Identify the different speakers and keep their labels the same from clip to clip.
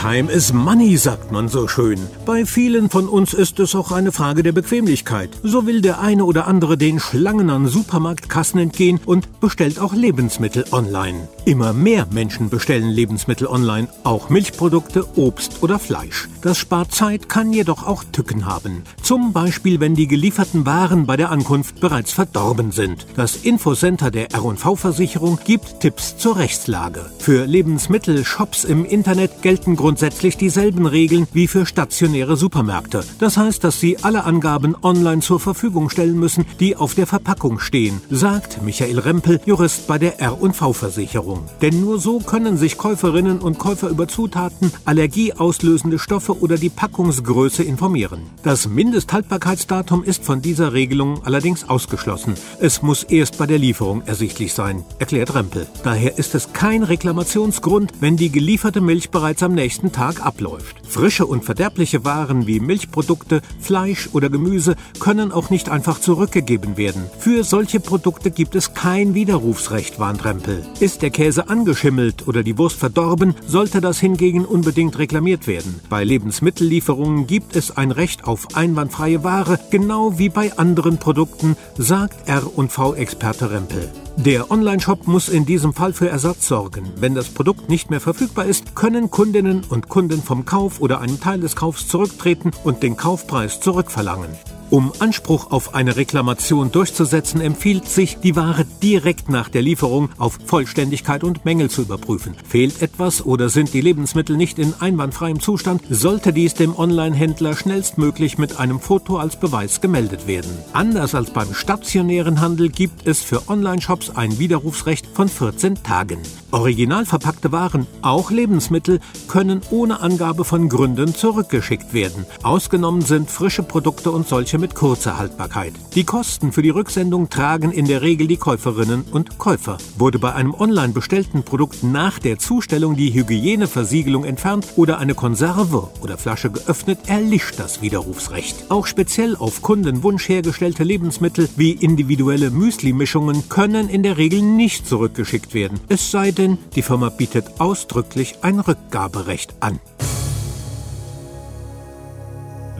Speaker 1: Time is money, sagt man so schön. Bei vielen von uns ist es auch eine Frage der Bequemlichkeit. So will der eine oder andere den Schlangen an Supermarktkassen entgehen und bestellt auch Lebensmittel online. Immer mehr Menschen bestellen Lebensmittel online, auch Milchprodukte, Obst oder Fleisch. Das spart Zeit, kann jedoch auch Tücken haben. Zum Beispiel, wenn die gelieferten Waren bei der Ankunft bereits verdorben sind. Das Infocenter der R&V-Versicherung gibt Tipps zur Rechtslage. Für Lebensmittelshops im Internet gelten grundsätzlich dieselben Regeln wie für stationäre Supermärkte. Das heißt, dass sie alle Angaben online zur Verfügung stellen müssen, die auf der Verpackung stehen, sagt Michael Rempel, Jurist bei der R&V-Versicherung. Denn nur so können sich Käuferinnen und Käufer über Zutaten, allergieauslösende Stoffe oder die Packungsgröße informieren. Das Mindesthaltbarkeitsdatum ist von dieser Regelung allerdings ausgeschlossen. Es muss erst bei der Lieferung ersichtlich sein, erklärt Rempel. Daher ist es kein Reklamationsgrund, wenn die gelieferte Milch bereits am nächsten nächsten Tag abläuft. Frische und verderbliche Waren wie Milchprodukte, Fleisch oder Gemüse können auch nicht einfach zurückgegeben werden. Für solche Produkte gibt es kein Widerrufsrecht, warnt Rempel. Ist der Käse angeschimmelt oder die Wurst verdorben, sollte das hingegen unbedingt reklamiert werden. Bei Lebensmittellieferungen gibt es ein Recht auf einwandfreie Ware, genau wie bei anderen Produkten, sagt R&V-Experte Rempel. Der Onlineshop muss in diesem Fall für Ersatz sorgen. Wenn das Produkt nicht mehr verfügbar ist, können Kundinnen und Kunden vom Kauf oder einen Teil des Kaufs zurücktreten und den Kaufpreis zurückverlangen. Um Anspruch auf eine Reklamation durchzusetzen, empfiehlt sich, die Ware direkt nach der Lieferung auf Vollständigkeit und Mängel zu überprüfen. Fehlt etwas oder sind die Lebensmittel nicht in einwandfreiem Zustand, sollte dies dem Online-Händler schnellstmöglich mit einem Foto als Beweis gemeldet werden. Anders als beim stationären Handel gibt es für Online-Shops ein Widerrufsrecht von 14 Tagen. Original verpackte Waren, auch Lebensmittel, können ohne Angabe von Gründen zurückgeschickt werden. Ausgenommen sind frische Produkte und solche mit kurzer Haltbarkeit. Die Kosten für die Rücksendung tragen in der Regel die Käuferinnen und Käufer. Wurde bei einem online bestellten Produkt nach der Zustellung die Hygieneversiegelung entfernt oder eine Konserve oder Flasche geöffnet, erlischt das Widerrufsrecht. Auch speziell auf Kundenwunsch hergestellte Lebensmittel wie individuelle Müsli-Mischungen können in der Regel nicht zurückgeschickt werden. Es sei denn, die Firma bietet ausdrücklich ein Rückgaberecht an.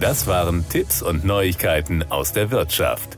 Speaker 2: Das waren Tipps und Neuigkeiten aus der Wirtschaft.